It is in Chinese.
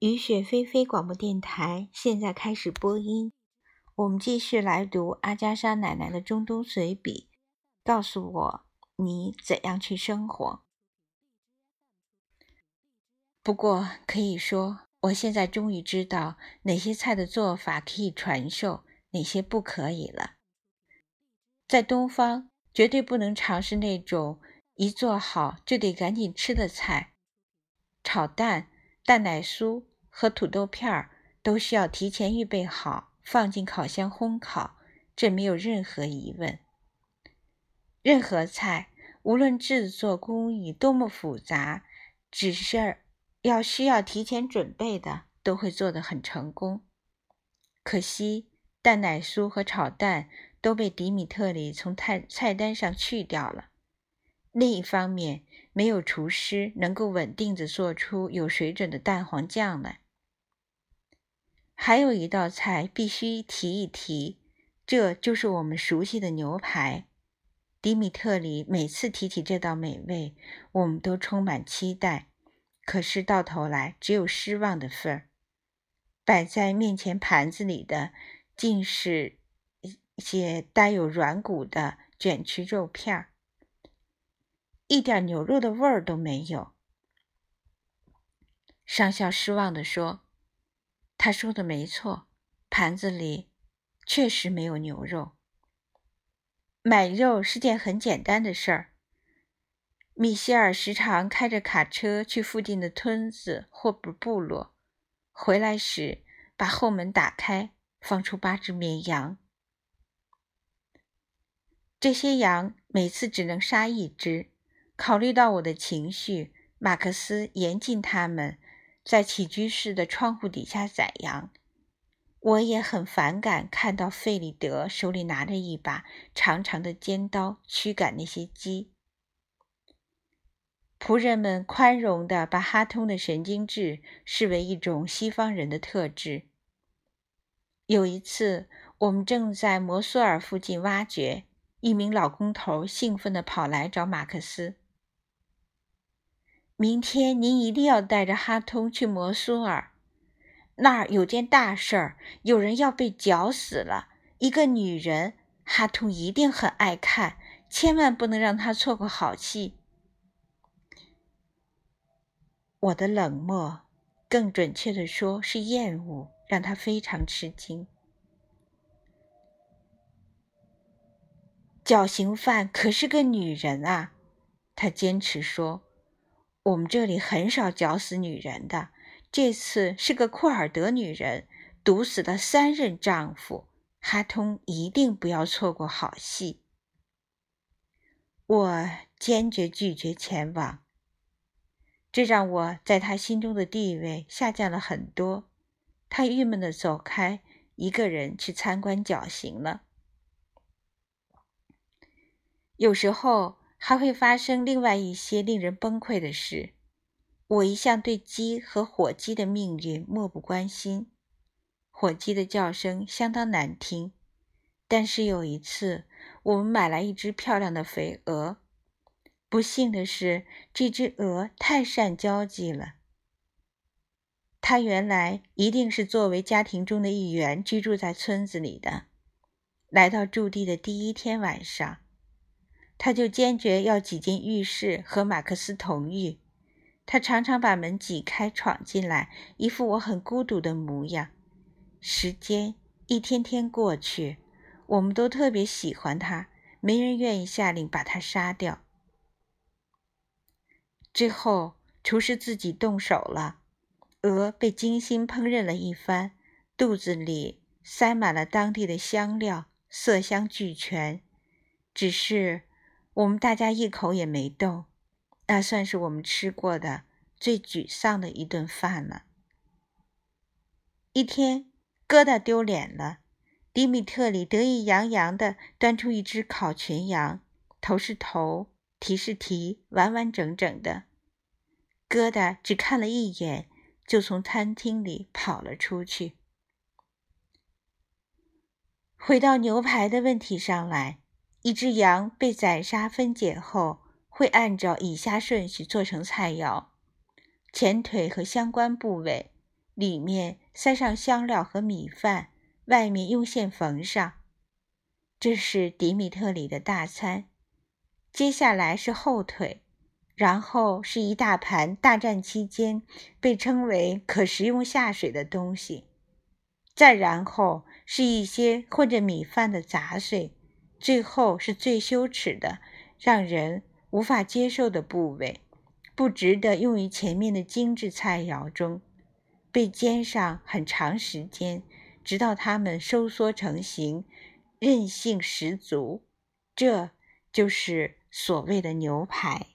雨雪霏霏广播电台现在开始播音。我们继续来读阿加莎奶奶的中东随笔。告诉我你怎样去生活。不过可以说，我现在终于知道哪些菜的做法可以传授，哪些不可以了。在东方，绝对不能尝试那种一做好就得赶紧吃的菜。炒蛋、蛋奶酥和土豆片儿都需要提前预备好，放进烤箱烘烤，这没有任何疑问。任何菜，无论制作工艺多么复杂，只是要需要提前准备的，都会做得很成功。可惜，蛋奶酥和炒蛋都被迪米特里从菜菜单上去掉了。另一方面，没有厨师能够稳定地做出有水准的蛋黄酱来。还有一道菜必须提一提，这就是我们熟悉的牛排。迪米特里每次提起这道美味，我们都充满期待，可是到头来只有失望的份儿。摆在面前盘子里的，竟是一些带有软骨的卷曲肉片儿。一点牛肉的味儿都没有。上校失望地说：“他说的没错，盘子里确实没有牛肉。买肉是件很简单的事儿。米歇尔时常开着卡车去附近的村子或部部落，回来时把后门打开，放出八只绵羊。这些羊每次只能杀一只。”考虑到我的情绪，马克思严禁他们在起居室的窗户底下宰羊。我也很反感看到费里德手里拿着一把长长的尖刀驱赶那些鸡。仆人们宽容地把哈通的神经质视为一种西方人的特质。有一次，我们正在摩苏尔附近挖掘，一名老工头兴奋地跑来找马克思。明天您一定要带着哈通去摩苏尔，那儿有件大事儿，有人要被绞死了，一个女人，哈通一定很爱看，千万不能让他错过好戏。我的冷漠，更准确的说是厌恶，让他非常吃惊。绞刑犯可是个女人啊，他坚持说。我们这里很少绞死女人的，这次是个库尔德女人毒死了三任丈夫。哈通一定不要错过好戏。我坚决拒绝前往，这让我在他心中的地位下降了很多。他郁闷的走开，一个人去参观绞刑了。有时候。还会发生另外一些令人崩溃的事。我一向对鸡和火鸡的命运漠不关心。火鸡的叫声相当难听，但是有一次，我们买来一只漂亮的肥鹅。不幸的是，这只鹅太善交际了。它原来一定是作为家庭中的一员居住在村子里的。来到驻地的第一天晚上。他就坚决要挤进浴室和马克思同浴。他常常把门挤开闯进来，一副我很孤独的模样。时间一天天过去，我们都特别喜欢他，没人愿意下令把他杀掉。最后，厨师自己动手了，鹅被精心烹饪了一番，肚子里塞满了当地的香料，色香俱全。只是。我们大家一口也没动，那算是我们吃过的最沮丧的一顿饭了。一天，疙瘩丢脸了。迪米特里得意洋洋地端出一只烤全羊，头是头，蹄是蹄，完完整整的。疙瘩只看了一眼，就从餐厅里跑了出去。回到牛排的问题上来。一只羊被宰杀分解后，会按照以下顺序做成菜肴：前腿和相关部位，里面塞上香料和米饭，外面用线缝上。这是迪米特里的大餐。接下来是后腿，然后是一大盘大战期间被称为可食用下水的东西，再然后是一些混着米饭的杂碎，最后是最羞耻的、让人无法接受的部位，不值得用于前面的精致菜肴中，被煎上很长时间，直到它们收缩成型。韧性十足，这就是所谓的牛排。